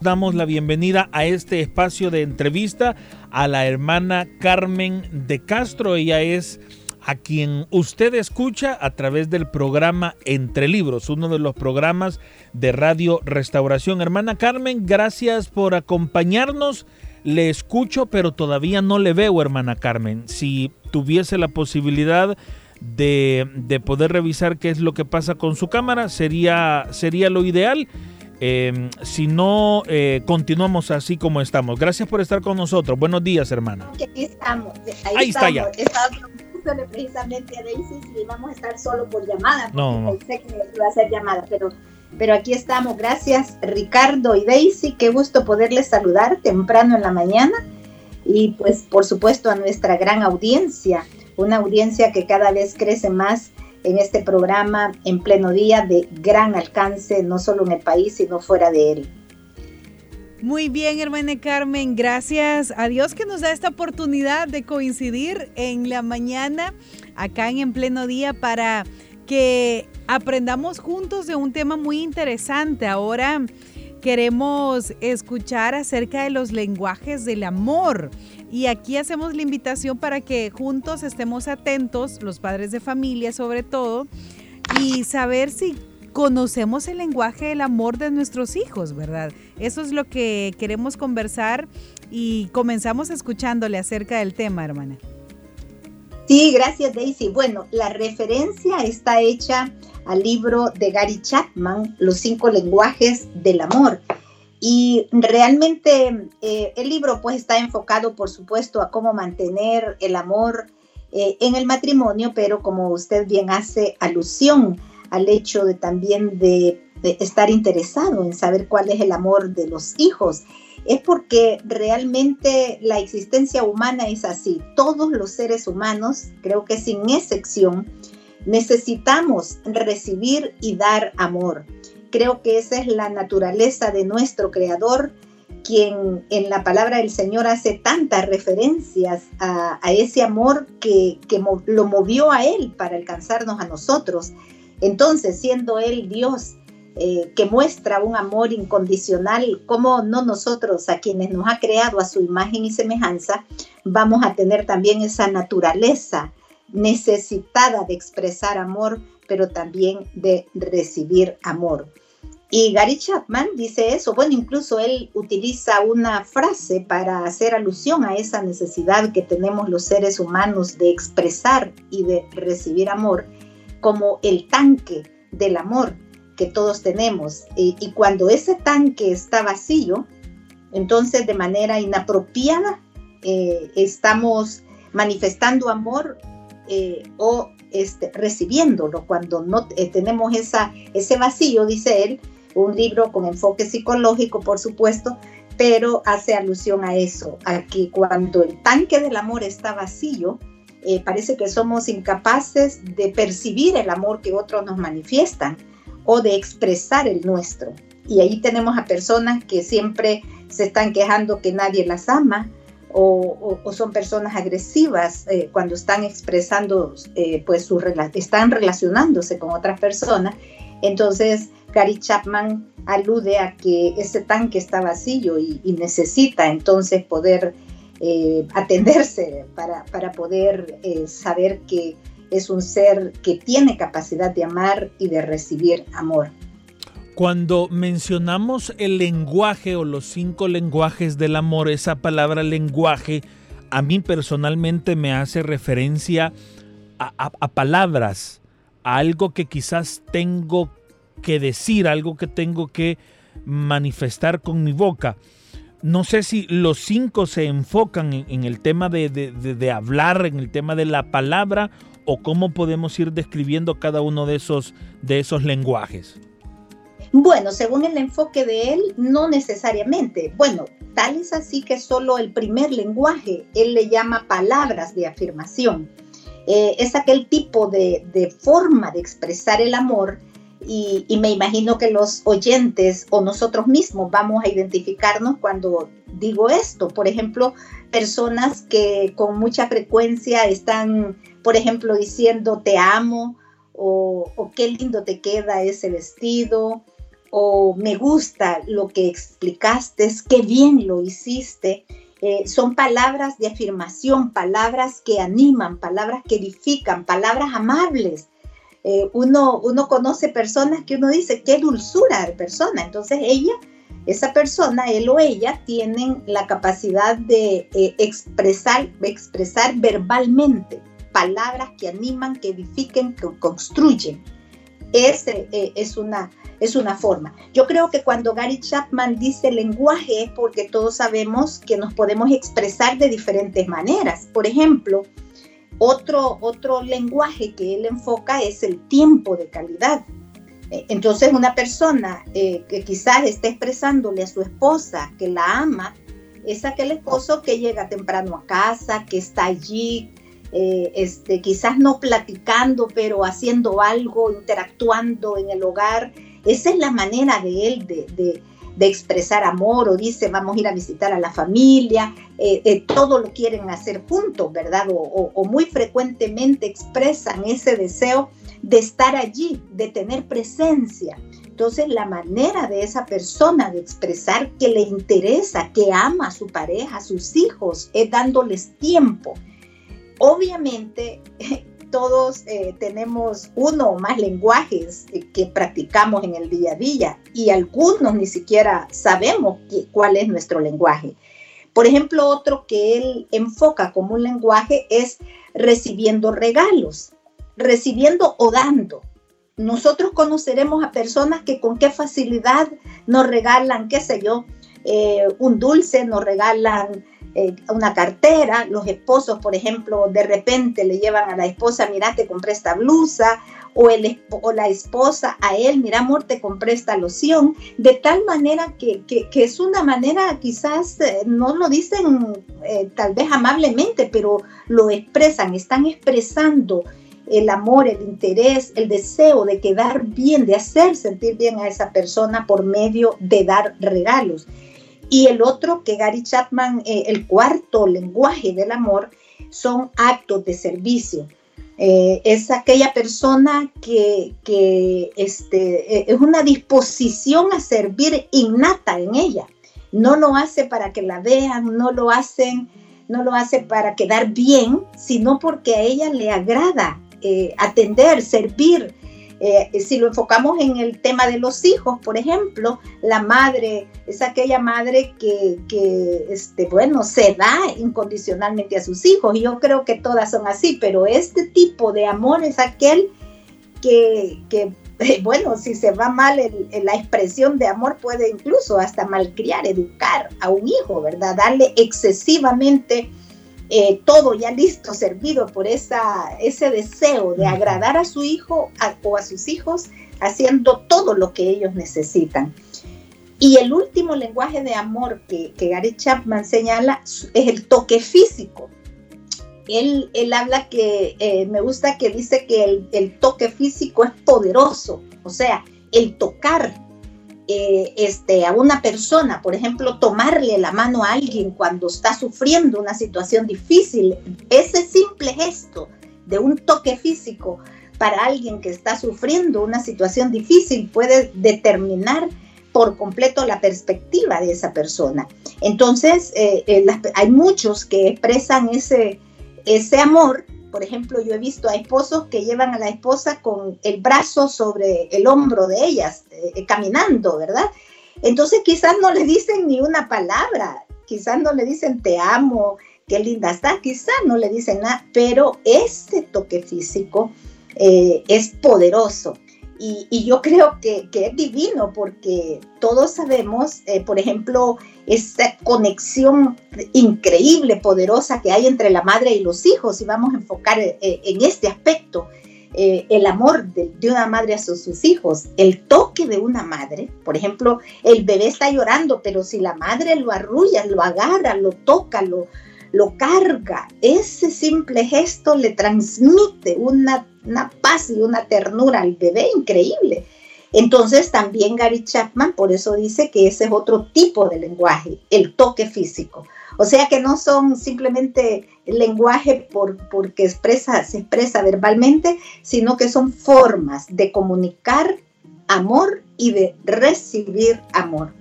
Damos la bienvenida a este espacio de entrevista a la hermana Carmen de Castro. Ella es a quien usted escucha a través del programa Entre Libros, uno de los programas de Radio Restauración. Hermana Carmen, gracias por acompañarnos. Le escucho, pero todavía no le veo, hermana Carmen. Si tuviese la posibilidad de, de poder revisar qué es lo que pasa con su cámara, sería, sería lo ideal. Eh, si no, eh, continuamos así como estamos. Gracias por estar con nosotros. Buenos días, hermana. Aquí estamos. Ahí, Ahí está ya. Estaba precisamente a Daisy si íbamos a estar solo por llamada. No, no. Pensé que iba a ser llamada, pero, pero aquí estamos. Gracias, Ricardo y Daisy. Qué gusto poderles saludar temprano en la mañana. Y pues, por supuesto, a nuestra gran audiencia. Una audiencia que cada vez crece más en este programa en pleno día de gran alcance, no solo en el país, sino fuera de él. Muy bien, hermana Carmen, gracias a Dios que nos da esta oportunidad de coincidir en la mañana acá en En Pleno Día para que aprendamos juntos de un tema muy interesante. Ahora queremos escuchar acerca de los lenguajes del amor. Y aquí hacemos la invitación para que juntos estemos atentos, los padres de familia sobre todo, y saber si conocemos el lenguaje del amor de nuestros hijos, ¿verdad? Eso es lo que queremos conversar y comenzamos escuchándole acerca del tema, hermana. Sí, gracias Daisy. Bueno, la referencia está hecha al libro de Gary Chapman, Los cinco lenguajes del amor. Y realmente eh, el libro pues está enfocado por supuesto a cómo mantener el amor eh, en el matrimonio, pero como usted bien hace alusión al hecho de también de, de estar interesado en saber cuál es el amor de los hijos, es porque realmente la existencia humana es así. Todos los seres humanos, creo que sin excepción, necesitamos recibir y dar amor. Creo que esa es la naturaleza de nuestro Creador, quien en la palabra del Señor hace tantas referencias a, ese amor que, lo movió a Él para alcanzarnos a nosotros. Entonces, siendo Él Dios, eh, que muestra un amor incondicional, como no nosotros, a quienes nos ha creado a su imagen y semejanza, vamos a tener también esa naturaleza necesitada de expresar amor, pero también de recibir amor. Y Gary Chapman dice eso, bueno, incluso él utiliza una frase para hacer alusión a esa necesidad que tenemos los seres humanos de expresar y de recibir amor, como el tanque del amor que todos tenemos. Y, cuando ese tanque está vacío, entonces de manera inapropiada eh, estamos manifestando amor eh, o este, recibiéndolo. Cuando no eh, tenemos ese vacío, dice él, un libro con enfoque psicológico, por supuesto, pero hace alusión a eso, a que cuando el tanque del amor está vacío, eh, parece que somos incapaces de percibir el amor que otros nos manifiestan o de expresar el nuestro. Y ahí tenemos a personas que siempre se están quejando que nadie las ama, o, son personas agresivas eh, cuando están expresando, eh, pues su están relacionándose con otras personas. Entonces, Gary Chapman alude a que ese tanque está vacío y, necesita entonces poder eh, atenderse para, para poder saber que es un ser que tiene capacidad de amar y de recibir amor. Cuando mencionamos el lenguaje o los cinco lenguajes del amor, esa palabra lenguaje a mí personalmente me hace referencia a, palabras, a algo que quizás tengo que decir, algo que tengo que manifestar con mi boca. No sé si los cinco se enfocan en, el tema de, de, hablar, en el tema de la palabra, o cómo podemos ir describiendo cada uno de esos, de esos lenguajes. Bueno, según el enfoque de él, no necesariamente. Bueno, tal es así que solo el primer lenguaje, él le llama palabras de afirmación. Eh, es aquel tipo de, forma de expresar el amor y, me imagino que los oyentes o nosotros mismos vamos a identificarnos cuando digo esto. Por ejemplo, personas que con mucha frecuencia están, por ejemplo, diciendo te amo o qué lindo te queda ese vestido o me gusta lo que explicaste, qué bien lo hiciste. Eh, son palabras de afirmación, palabras que animan, palabras que edifican, palabras amables. Eh, uno, uno conoce personas que uno dice, qué dulzura de persona. Entonces ella, esa persona, él o ella, tienen la capacidad de eh, expresar, expresar verbalmente palabras que animan, que edifiquen, que construyen. Ese es una es una forma. Yo creo que cuando Gary Chapman dice lenguaje es porque todos sabemos que nos podemos expresar de diferentes maneras. Por ejemplo, otro, otro lenguaje que él enfoca es el tiempo de calidad. Eh, entonces una persona eh, que quizás esté expresándole a su esposa que la ama, es aquel esposo que llega temprano a casa, que está allí, eh, este, quizás no platicando, pero haciendo algo, interactuando en el hogar, esa es la manera de él de, expresar amor o dice vamos a ir a visitar a la familia, eh, eh, todo lo quieren hacer juntos, ¿verdad? O, muy frecuentemente expresan ese deseo de estar allí, de tener presencia. Entonces la manera de esa persona de expresar que le interesa, que ama a su pareja, a sus hijos, es dándoles tiempo. Obviamente todos eh, tenemos uno o más lenguajes que practicamos en el día a día y algunos ni siquiera sabemos cuál es nuestro lenguaje. Por ejemplo, otro que él enfoca como un lenguaje es recibiendo regalos, recibiendo o dando. Nosotros conoceremos a personas que con qué facilidad nos regalan, qué sé yo, eh, un dulce, nos regalan eh, una cartera, los esposos, por ejemplo, de repente le llevan a la esposa, mira, te compré esta blusa, o, el, o la esposa a él, mira, amor, te compré esta loción, de tal manera que, es una manera, quizás eh, no lo dicen eh, tal vez amablemente, pero lo expresan, están expresando el amor, el interés, el deseo de quedar bien, de hacer sentir bien a esa persona por medio de dar regalos. Y el otro que Gary Chapman, eh, el cuarto lenguaje del amor, son actos de servicio. Eh, es aquella persona que, este, eh, es una disposición a servir innata en ella. No lo hace para que la vean, no lo hacen, no lo hace para quedar bien, sino porque a ella le agrada atender, servir, eh, si lo enfocamos en el tema de los hijos, por ejemplo, la madre es aquella madre que, este, bueno, se da incondicionalmente a sus hijos. Yo creo que todas son así, pero este tipo de amor es aquel que, bueno, si se va mal en, la expresión de amor, puede incluso hasta malcriar, educar a un hijo, ¿verdad? Darle excesivamente eh, todo ya listo, servido por esa, ese deseo de agradar a su hijo o a sus hijos, haciendo todo lo que ellos necesitan. Y el último lenguaje de amor que, que Gary Chapman señala es el toque físico. Él, él habla que, eh, me gusta que dice que el, el toque físico es poderoso, o sea, el tocar eh, este, a una persona, por ejemplo, tomarle la mano a alguien cuando está sufriendo una situación difícil, ese simple gesto de un toque físico para alguien que está sufriendo una situación difícil puede determinar por completo la perspectiva de esa persona. Entonces, eh, eh, hay muchos que expresan ese, ese amor por ejemplo, yo he visto a esposos que llevan a la esposa con el brazo sobre el hombro de ellas, eh, caminando, ¿verdad? Entonces quizás no le dicen ni una palabra, quizás no le dicen te amo, qué linda estás, quizás no le dicen nada, pero ese toque físico eh, es poderoso. Y, yo creo que, es divino porque todos sabemos, eh, por ejemplo, esa conexión increíble, poderosa que hay entre la madre y los hijos, y vamos a enfocar eh, en este aspecto. eh, el amor de, una madre a sus, sus, hijos, el toque de una madre, por ejemplo, el bebé está llorando, pero si la madre lo arrulla, lo agarra, lo toca, lo, lo carga, ese simple gesto le transmite una, una paz y una ternura al bebé increíble. Entonces también Gary Chapman por eso dice que ese es otro tipo de lenguaje, el toque físico. O sea que no son simplemente lenguaje por, porque expresa, se expresa verbalmente, sino que son formas de comunicar amor y de recibir amor.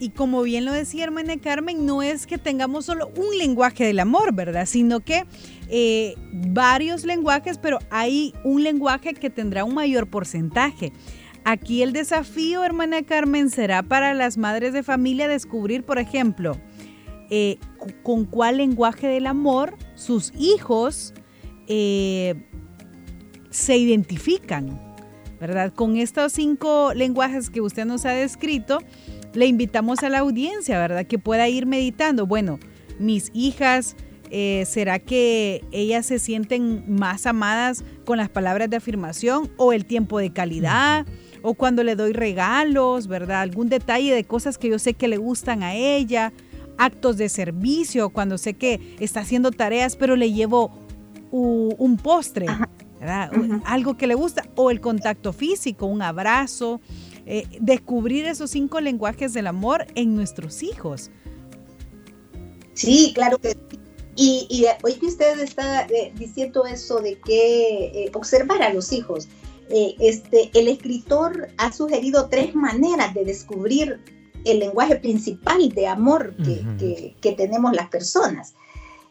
Y como bien lo decía hermana Carmen, no es que tengamos solo un lenguaje del amor, ¿verdad? Sino que eh, varios lenguajes, pero hay un lenguaje que tendrá un mayor porcentaje. Aquí el desafío, hermana Carmen, será para las madres de familia descubrir, por ejemplo, eh, con cuál lenguaje del amor sus hijos eh, se identifican, ¿verdad? Con estos cinco lenguajes que usted nos ha descrito, le invitamos a la audiencia, ¿verdad? Que pueda ir meditando. Bueno, mis hijas, eh, ¿será que ellas se sienten más amadas con las palabras de afirmación o el tiempo de calidad? O cuando le doy regalos, ¿verdad? Algún detalle de cosas que yo sé que le gustan a ella actos de servicio, cuando sé que está haciendo tareas, pero le llevo un postre, algo que le gusta, o el contacto físico, un abrazo, eh, descubrir esos cinco lenguajes del amor en nuestros hijos. Sí, claro que sí. Y, hoy que usted está eh, diciendo eso de que eh, observar a los hijos, este, el escritor ha sugerido tres maneras de descubrir el lenguaje principal de amor que, tenemos las personas.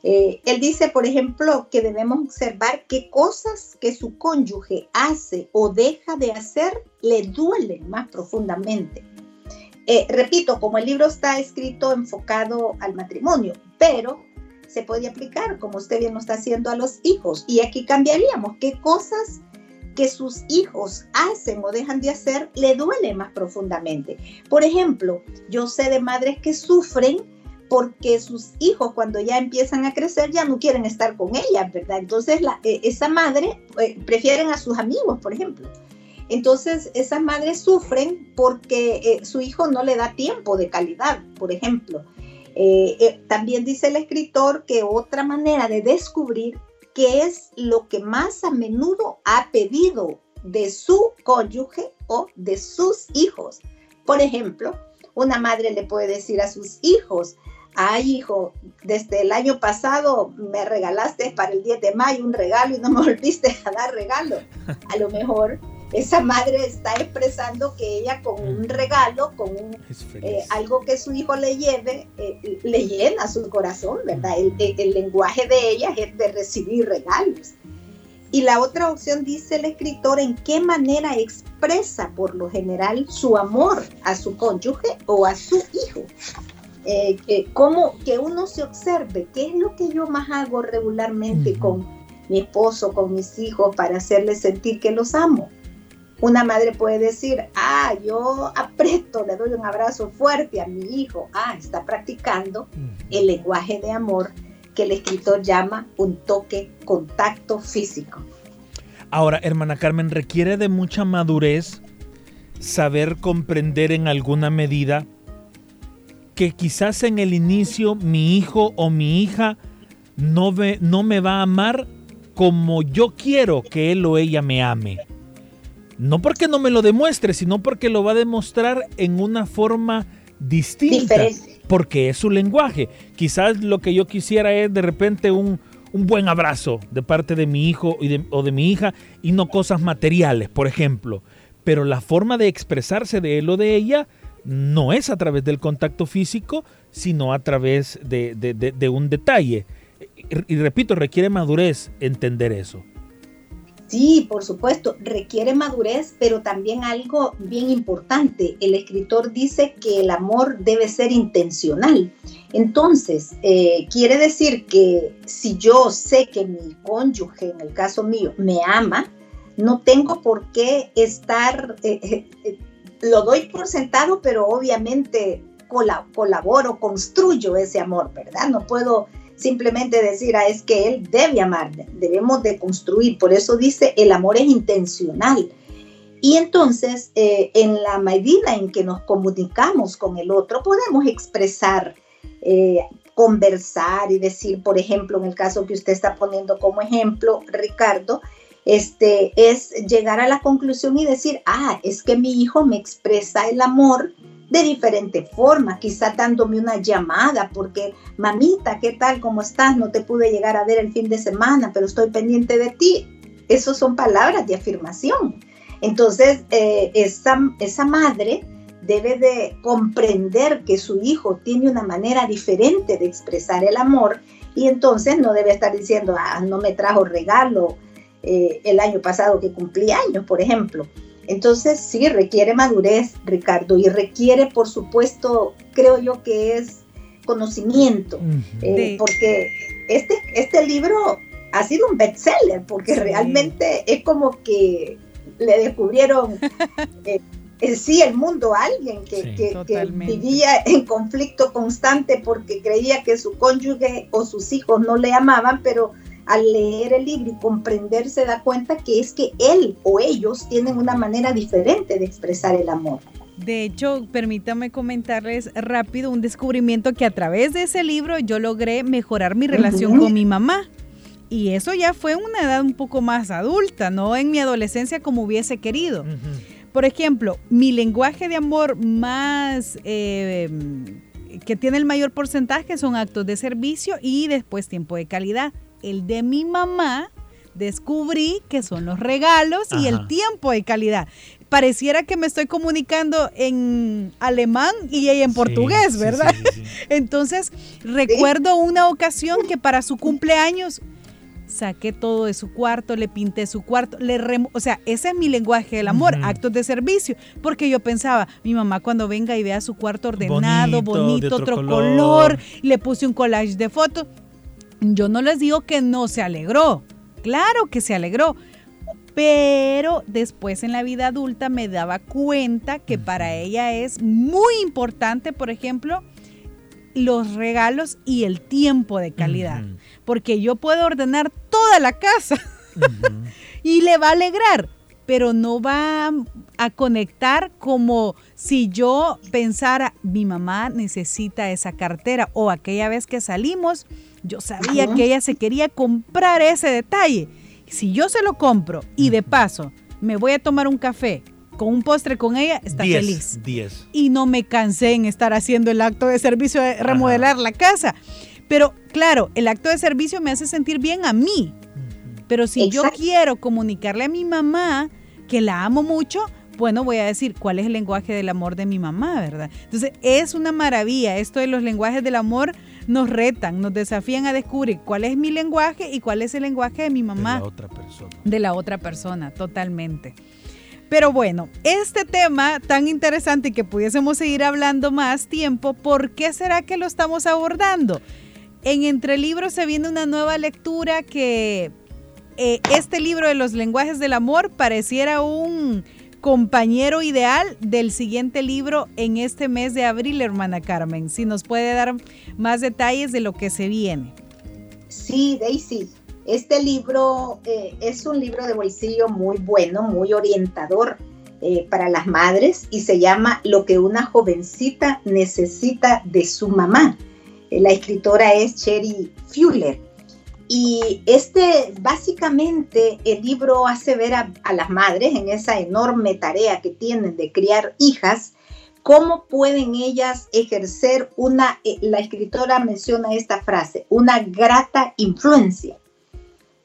Eh, él dice, por ejemplo, que debemos observar qué cosas que su cónyuge hace o deja de hacer le duelen más profundamente. Eh, repito, como el libro está escrito enfocado al matrimonio, pero se puede aplicar, como usted bien lo está haciendo, a los hijos. Y aquí cambiaríamos qué cosas que sus hijos hacen o dejan de hacer le duele más profundamente. Por ejemplo, yo sé de madres que sufren porque sus hijos cuando ya empiezan a crecer ya no quieren estar con ellas, ¿verdad? Entonces eh, esa madre eh, prefieren a sus amigos, por ejemplo. Entonces esas madres sufren porque eh, su hijo no le da tiempo de calidad, por ejemplo. también dice el escritor que otra manera de descubrir qué es lo que más a menudo ha pedido de su cónyuge o de sus hijos. Por ejemplo, una madre le puede decir a sus hijos, ay hijo, desde el año pasado me regalaste para el 10 de mayo un regalo y no me volviste a dar regalo. A lo mejor esa madre está expresando que ella con un regalo, con eh, algo que su hijo le lleve, eh, le llena su corazón, ¿verdad? El, lenguaje de ella es de recibir regalos. Y la otra opción dice el escritor en qué manera expresa por lo general su amor a su cónyuge o a su hijo. Eh, cómo que uno se observe qué es lo que yo más hago regularmente con mi esposo, con mis hijos, para hacerles sentir que los amo una madre puede decir, ah, yo aprieto, le doy un abrazo fuerte a mi hijo. Ah, está practicando el lenguaje de amor que el escritor llama un toque, contacto físico. Ahora, hermana Carmen, requiere de mucha madurez saber comprender en alguna medida que quizás en el inicio mi hijo o mi hija no, no me va a amar como yo quiero que él o ella me ame. No porque no me lo demuestre, sino porque lo va a demostrar en una forma distinta. Porque es su lenguaje. Quizás lo que yo quisiera es de repente un, buen abrazo de parte de mi hijo o de mi hija y no cosas materiales, por ejemplo. Pero la forma de expresarse de él o de ella no es a través del contacto físico, sino a través de un detalle. Y repito, requiere madurez entender eso. Sí, por supuesto, requiere madurez, pero también algo bien importante. El escritor dice que el amor debe ser intencional. Entonces, eh, quiere decir que si yo sé que mi cónyuge, en el caso mío, me ama, no tengo por qué estar, eh, eh, lo doy por sentado, pero obviamente colaboro, construyo ese amor, ¿verdad? No puedo simplemente decir, ah, es que él debe amar, debemos de construir. Por eso dice, el amor es intencional. Y entonces, eh, en la medida en que nos comunicamos con el otro, podemos expresar, eh, conversar y decir, por ejemplo, en el caso que usted está poniendo como ejemplo, Ricardo, este, es llegar a la conclusión y decir, ah, es que mi hijo me expresa el amor de diferente forma, quizá dándome una llamada, porque mamita, ¿qué tal? ¿Cómo estás? No te pude llegar a ver el fin de semana, pero estoy pendiente de ti. Esas son palabras de afirmación. Entonces, eh, esa, esa madre debe de comprender que su hijo tiene una manera diferente de expresar el amor y entonces no debe estar diciendo, ah, no me trajo regalo, eh, el año pasado que cumplí años, por ejemplo. Entonces sí, requiere madurez, Ricardo, y requiere, por supuesto, creo yo que es conocimiento, eh, porque este, este libro ha sido un bestseller, porque realmente es como que le descubrieron eh, en sí el mundo a alguien que, que, vivía en conflicto constante porque creía que su cónyuge o sus hijos no le amaban, pero al leer el libro y comprender se da cuenta que es que él o ellos tienen una manera diferente de expresar el amor. De hecho, permítame comentarles rápido un descubrimiento que a través de ese libro yo logré mejorar mi relación con mi mamá. Y eso ya fue una edad un poco más adulta, no en mi adolescencia como hubiese querido. Por ejemplo, mi lenguaje de amor más... Eh, que tiene el mayor porcentaje son actos de servicio y después tiempo de calidad el de mi mamá, descubrí que son los regalos y el tiempo de calidad. Pareciera que me estoy comunicando en alemán y ella en portugués, ¿verdad? Entonces, recuerdo una ocasión que para su cumpleaños saqué todo de su cuarto, le pinté su cuarto, le o sea, ese es mi lenguaje del amor, actos de servicio, porque yo pensaba, mi mamá cuando venga y vea su cuarto ordenado, bonito, otro, color, le puse un collage de fotos, yo no les digo que no se alegró, claro que se alegró, pero después en la vida adulta me daba cuenta que para ella es muy importante, por ejemplo, los regalos y el tiempo de calidad, porque yo puedo ordenar toda la casa y le va a alegrar, pero no va a conectar como si yo pensara, mi mamá necesita esa cartera o aquella vez que salimos, yo sabía que ella se quería comprar ese detalle. Si yo se lo compro y de paso me voy a tomar un café con un postre con ella, está feliz. Y no me cansé en estar haciendo el acto de servicio de remodelar la casa. Pero claro, el acto de servicio me hace sentir bien a mí. Pero si yo quiero comunicarle a mi mamá que la amo mucho, bueno, voy a decir cuál es el lenguaje del amor de mi mamá, ¿verdad? Entonces, es una maravilla. Esto de los lenguajes del amor nos retan, nos desafían a descubrir cuál es mi lenguaje y cuál es el lenguaje de mi mamá. De la otra persona. De la otra persona, totalmente. Pero bueno, este tema tan interesante que pudiésemos seguir hablando más tiempo, ¿por qué será que lo estamos abordando? En Entre Libros se viene una nueva lectura que eh, este libro de los lenguajes del amor pareciera un compañero ideal del siguiente libro en este mes de abril, hermana Carmen. Si nos puede dar más detalles de lo que se viene. Sí, Daisy. Este libro eh, es un libro de bolsillo muy bueno, muy orientador eh, para las madres y se llama Lo que una jovencita necesita de su mamá. La escritora es Cherry Fuller. Y este, básicamente, el libro hace ver a, las madres en esa enorme tarea que tienen de criar hijas, cómo pueden ellas ejercer una, eh, la escritora menciona esta frase, una grata influencia.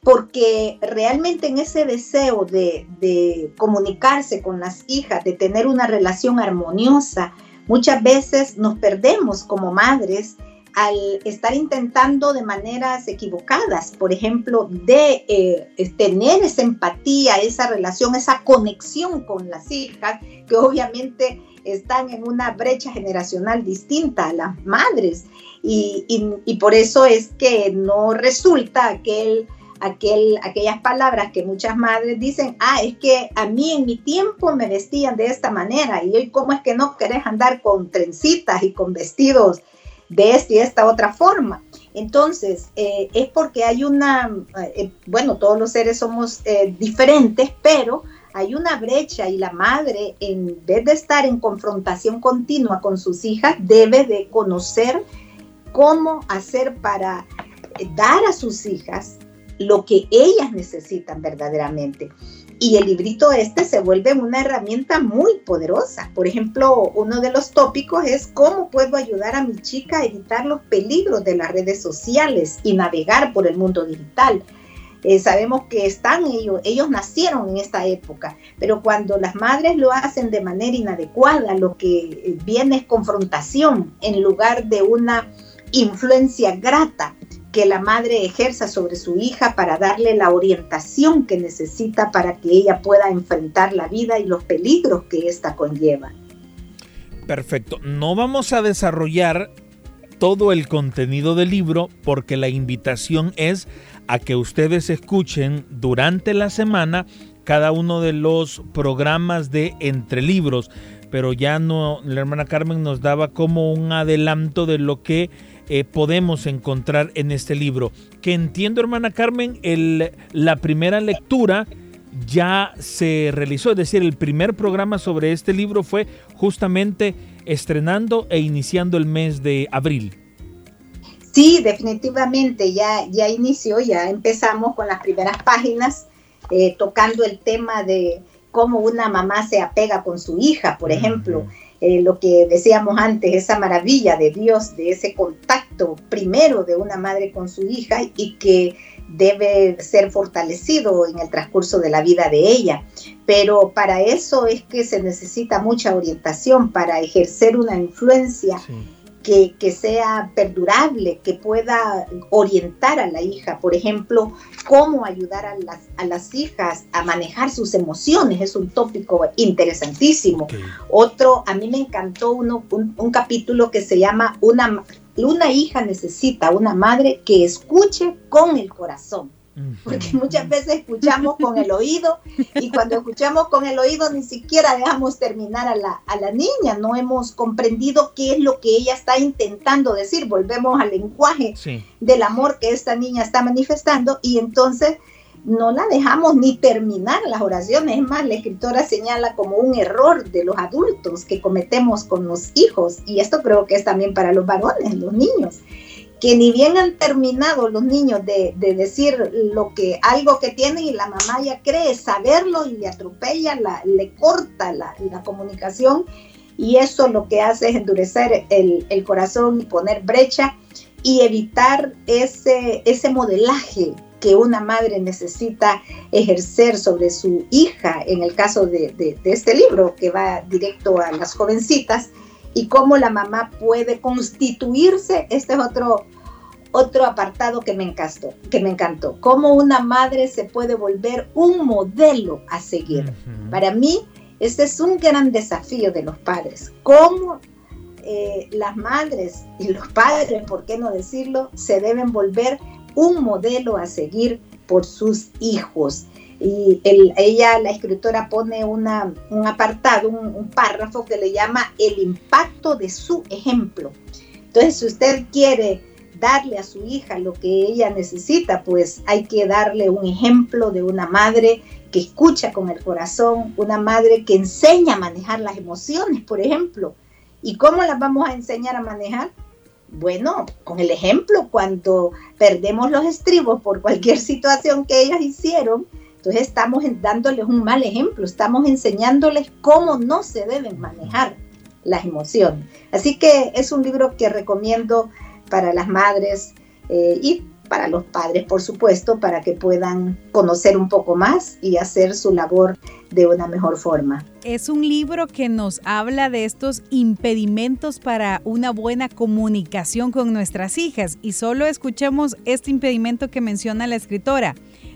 Porque realmente en ese deseo de, de comunicarse con las hijas, de tener una relación armoniosa, muchas veces nos perdemos como madres al estar intentando de maneras equivocadas, por ejemplo, de eh, tener esa empatía, esa relación, esa conexión con las hijas, que obviamente están en una brecha generacional distinta a las madres. Y, por eso es que no resulta aquel, aquel, aquellas palabras que muchas madres dicen, ah, es que a mí en mi tiempo me vestían de esta manera y hoy cómo es que no querés andar con trencitas y con vestidos de esta y esta otra forma. Entonces, eh, es porque hay una, eh, bueno, todos los seres somos eh, diferentes, pero hay una brecha y la madre, en vez de estar en confrontación continua con sus hijas, debe de conocer cómo hacer para dar a sus hijas lo que ellas necesitan verdaderamente. Y el librito este se vuelve una herramienta muy poderosa. Por ejemplo, uno de los tópicos es cómo puedo ayudar a mi chica a evitar los peligros de las redes sociales y navegar por el mundo digital. Eh, sabemos que están ellos, ellos nacieron en esta época, pero cuando las madres lo hacen de manera inadecuada, lo que viene es confrontación en lugar de una influencia grata que la madre ejerza sobre su hija para darle la orientación que necesita para que ella pueda enfrentar la vida y los peligros que ésta conlleva. Perfecto. No vamos a desarrollar todo el contenido del libro porque la invitación es a que ustedes escuchen durante la semana cada uno de los programas de Entre Libros. Pero ya no, la hermana Carmen nos daba como un adelanto de lo que eh, podemos encontrar en este libro. Que entiendo, hermana Carmen, el, la primera lectura ya se realizó, es decir, el primer programa sobre este libro fue justamente estrenando e iniciando el mes de abril. Sí, definitivamente, ya, ya inició, ya empezamos con las primeras páginas eh, tocando el tema de cómo una mamá se apega con su hija, por ejemplo. Eh, lo que decíamos antes, esa maravilla de Dios, de ese contacto primero de una madre con su hija y que debe ser fortalecido en el transcurso de la vida de ella. Pero para eso es que se necesita mucha orientación para ejercer una influencia que, sea perdurable, que pueda orientar a la hija. Por ejemplo, cómo ayudar a las, a las hijas a manejar sus emociones. Es un tópico interesantísimo. Otro, a mí me encantó uno, un, capítulo que se llama una, una hija necesita una madre que escuche con el corazón porque muchas veces escuchamos con el oído y cuando escuchamos con el oído ni siquiera dejamos terminar a la, a la niña, no hemos comprendido qué es lo que ella está intentando decir, volvemos al lenguaje del amor que esta niña está manifestando y entonces no la dejamos ni terminar las oraciones, es más, la escritora señala como un error de los adultos que cometemos con los hijos. Y esto creo que es también para los varones, los niños que ni bien han terminado los niños de, decir lo que algo que tienen y la mamá ya cree saberlo y le atropella, le corta la, comunicación y eso lo que hace es endurecer el, corazón y poner brecha y evitar ese, ese modelaje que una madre necesita ejercer sobre su hija, en el caso de este libro que va directo a las jovencitas, y cómo la mamá puede constituirse, este es otro, otro apartado que me encantó, que me encantó, cómo una madre se puede volver un modelo a seguir. Para mí, este es un gran desafío de los padres, cómo eh, las madres y los padres, por qué no decirlo, se deben volver un modelo a seguir por sus hijos. Y ella, la escritora, pone una, un apartado, un, párrafo que le llama el impacto de su ejemplo. Entonces, si usted quiere darle a su hija lo que ella necesita, pues hay que darle un ejemplo de una madre que escucha con el corazón, una madre que enseña a manejar las emociones, por ejemplo. ¿Y cómo las vamos a enseñar a manejar? Bueno, con el ejemplo, cuando perdemos los estribos por cualquier situación que ellas hicieron, entonces estamos dándoles un mal ejemplo, estamos enseñándoles cómo no se deben manejar las emociones. Así que es un libro que recomiendo para las madres eh, y para los padres, por supuesto, para que puedan conocer un poco más y hacer su labor de una mejor forma. Es un libro que nos habla de estos impedimentos para una buena comunicación con nuestras hijas y solo escuchemos este impedimento que menciona la escritora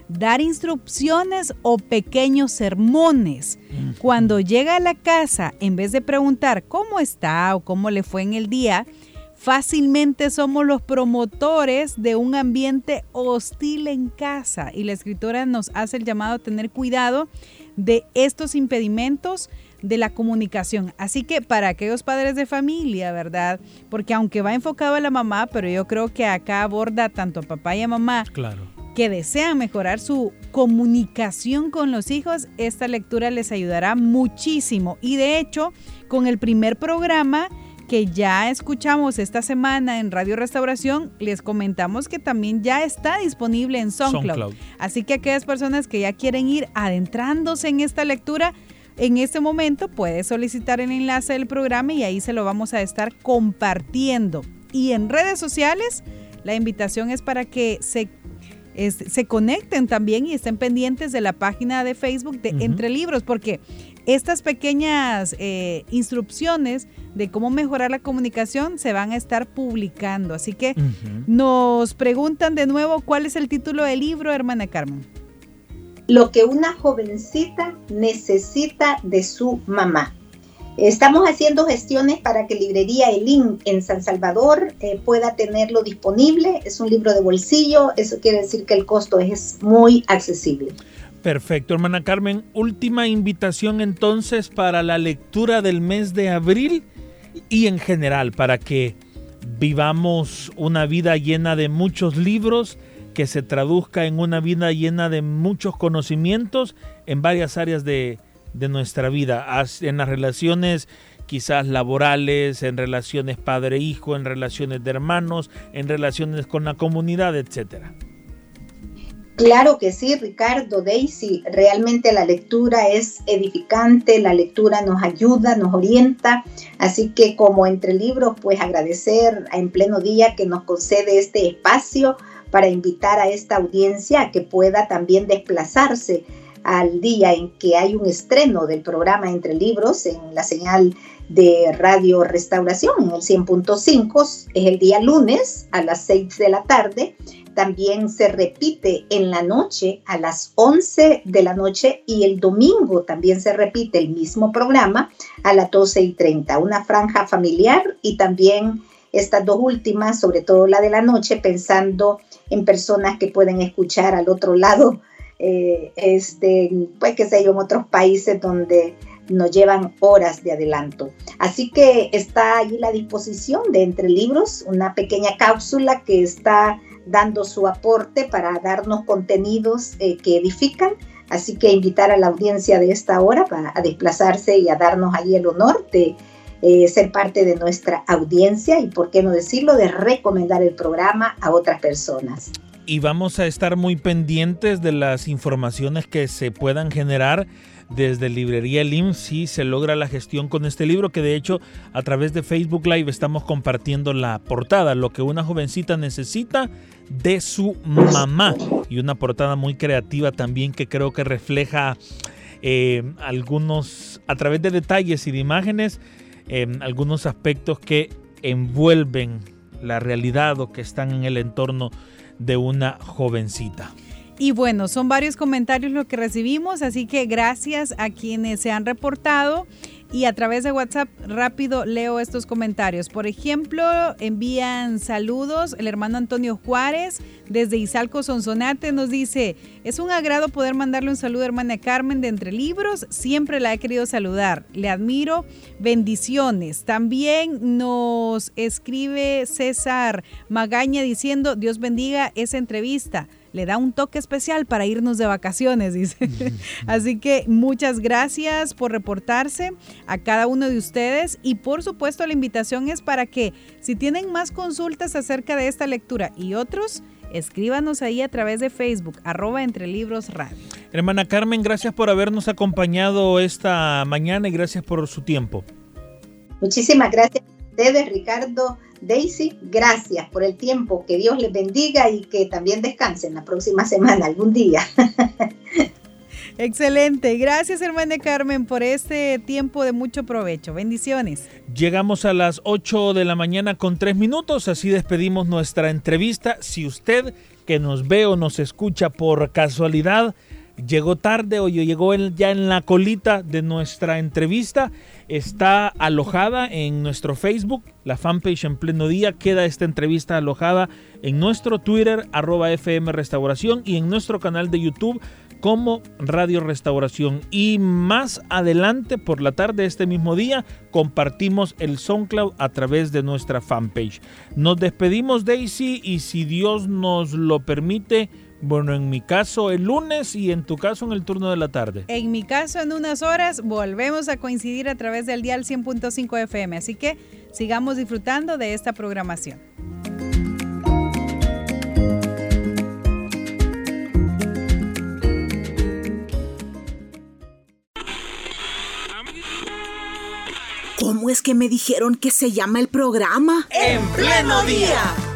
dar instrucciones o pequeños sermones. Cuando llega a la casa, en vez de preguntar cómo está o cómo le fue en el día, fácilmente somos los promotores de un ambiente hostil en casa. Y la escritora nos hace el llamado a tener cuidado de estos impedimentos de la comunicación. Así que para aquellos padres de familia, ¿verdad? Porque aunque va enfocado a la mamá, pero yo creo que acá aborda tanto a papá y a mamá. Claro. Que desean mejorar su comunicación con los hijos, esta lectura les ayudará muchísimo. Y de hecho, con el primer programa que ya escuchamos esta semana en Radio Restauración, les comentamos que también ya está disponible en SoundCloud. Así que aquellas personas que ya quieren ir adentrándose en esta lectura, en este momento puede solicitar el enlace del programa y ahí se lo vamos a estar compartiendo. Y en redes sociales, la invitación es para que se, se conecten también y estén pendientes de la página de Facebook de Entre Libros, porque estas pequeñas eh, instrucciones de cómo mejorar la comunicación se van a estar publicando. Así que nos preguntan de nuevo cuál es el título del libro, hermana Carmen. Lo que una jovencita necesita de su mamá. Estamos haciendo gestiones para que Librería Elín en San Salvador eh, pueda tenerlo disponible. Es un libro de bolsillo, eso quiere decir que el costo es muy accesible. Perfecto, hermana Carmen. Última invitación entonces para la lectura del mes de abril y en general para que vivamos una vida llena de muchos libros, que se traduzca en una vida llena de muchos conocimientos en varias áreas de, de nuestra vida, en las relaciones quizás laborales, en relaciones padre-hijo, en relaciones de hermanos, en relaciones con la comunidad, etcétera. Claro que sí, Ricardo, Daisy, realmente la lectura es edificante, la lectura nos ayuda, nos orienta, así que como entre libros, pues agradecer en pleno día que nos concede este espacio para invitar a esta audiencia a que pueda también desplazarse al día en que hay un estreno del programa Entre Libros en la señal de Radio Restauración en el 100.5, es el día lunes a las 6 de la tarde. También se repite en la noche a las 11 de la noche y el domingo también se repite el mismo programa a las 12 y 30, una franja familiar y también estas dos últimas, sobre todo la de la noche, pensando en personas que pueden escuchar al otro lado, eh, este, pues que sé yo, en otros países donde nos llevan horas de adelanto. Así que está allí la disposición de Entre Libros, una pequeña cápsula que está dando su aporte para darnos contenidos eh, que edifican. Así que invitar a la audiencia de esta hora para, a desplazarse y a darnos ahí el honor de eh, ser parte de nuestra audiencia y, por qué no decirlo, de recomendar el programa a otras personas. Y vamos a estar muy pendientes de las informaciones que se puedan generar desde Librería Lim si se logra la gestión con este libro que de hecho a través de Facebook Live estamos compartiendo la portada, lo que una jovencita necesita de su mamá. Y una portada muy creativa también que creo que refleja eh, algunos, a través de detalles y de imágenes, eh, algunos aspectos que envuelven la realidad o que están en el entorno de una jovencita. Y bueno, son varios comentarios lo que recibimos, así que gracias a quienes se han reportado y a través de WhatsApp rápido leo estos comentarios. Por ejemplo, envían saludos el hermano Antonio Juárez desde Izalco Sonsonate nos dice, es un agrado poder mandarle un saludo a hermana Carmen de Entre Libros, siempre la he querido saludar, le admiro, bendiciones. También nos escribe César Magaña diciendo, Dios bendiga esa entrevista le da un toque especial para irnos de vacaciones, dice. Así que muchas gracias por reportarse a cada uno de ustedes y por supuesto la invitación es para que si tienen más consultas acerca de esta lectura y otros, escríbanos ahí a través de Facebook, arroba entre libros radio. Hermana Carmen, gracias por habernos acompañado esta mañana y gracias por su tiempo. Muchísimas gracias ustedes, Ricardo. Daisy, gracias por el tiempo, que Dios les bendiga y que también descansen la próxima semana, algún día. Excelente, gracias hermana Carmen por este tiempo de mucho provecho. Bendiciones. Llegamos a las 8 de la mañana con 3 minutos, así despedimos nuestra entrevista. Si usted que nos ve o nos escucha por casualidad, llegó tarde o llegó ya en la colita de nuestra entrevista, está alojada en nuestro Facebook, la fanpage en pleno día. Queda esta entrevista alojada en nuestro Twitter, arroba FM Restauración, y en nuestro canal de YouTube como Radio Restauración. Y más adelante, por la tarde de este mismo día, compartimos el SoundCloud a través de nuestra fanpage. Nos despedimos, Daisy, y si Dios nos lo permite, bueno, en mi caso el lunes y en tu caso en el turno de la tarde. En mi caso en unas horas volvemos a coincidir a través del dial 100.5 FM, así que sigamos disfrutando de esta programación. ¿Cómo es que me dijeron que se llama el programa? En pleno día.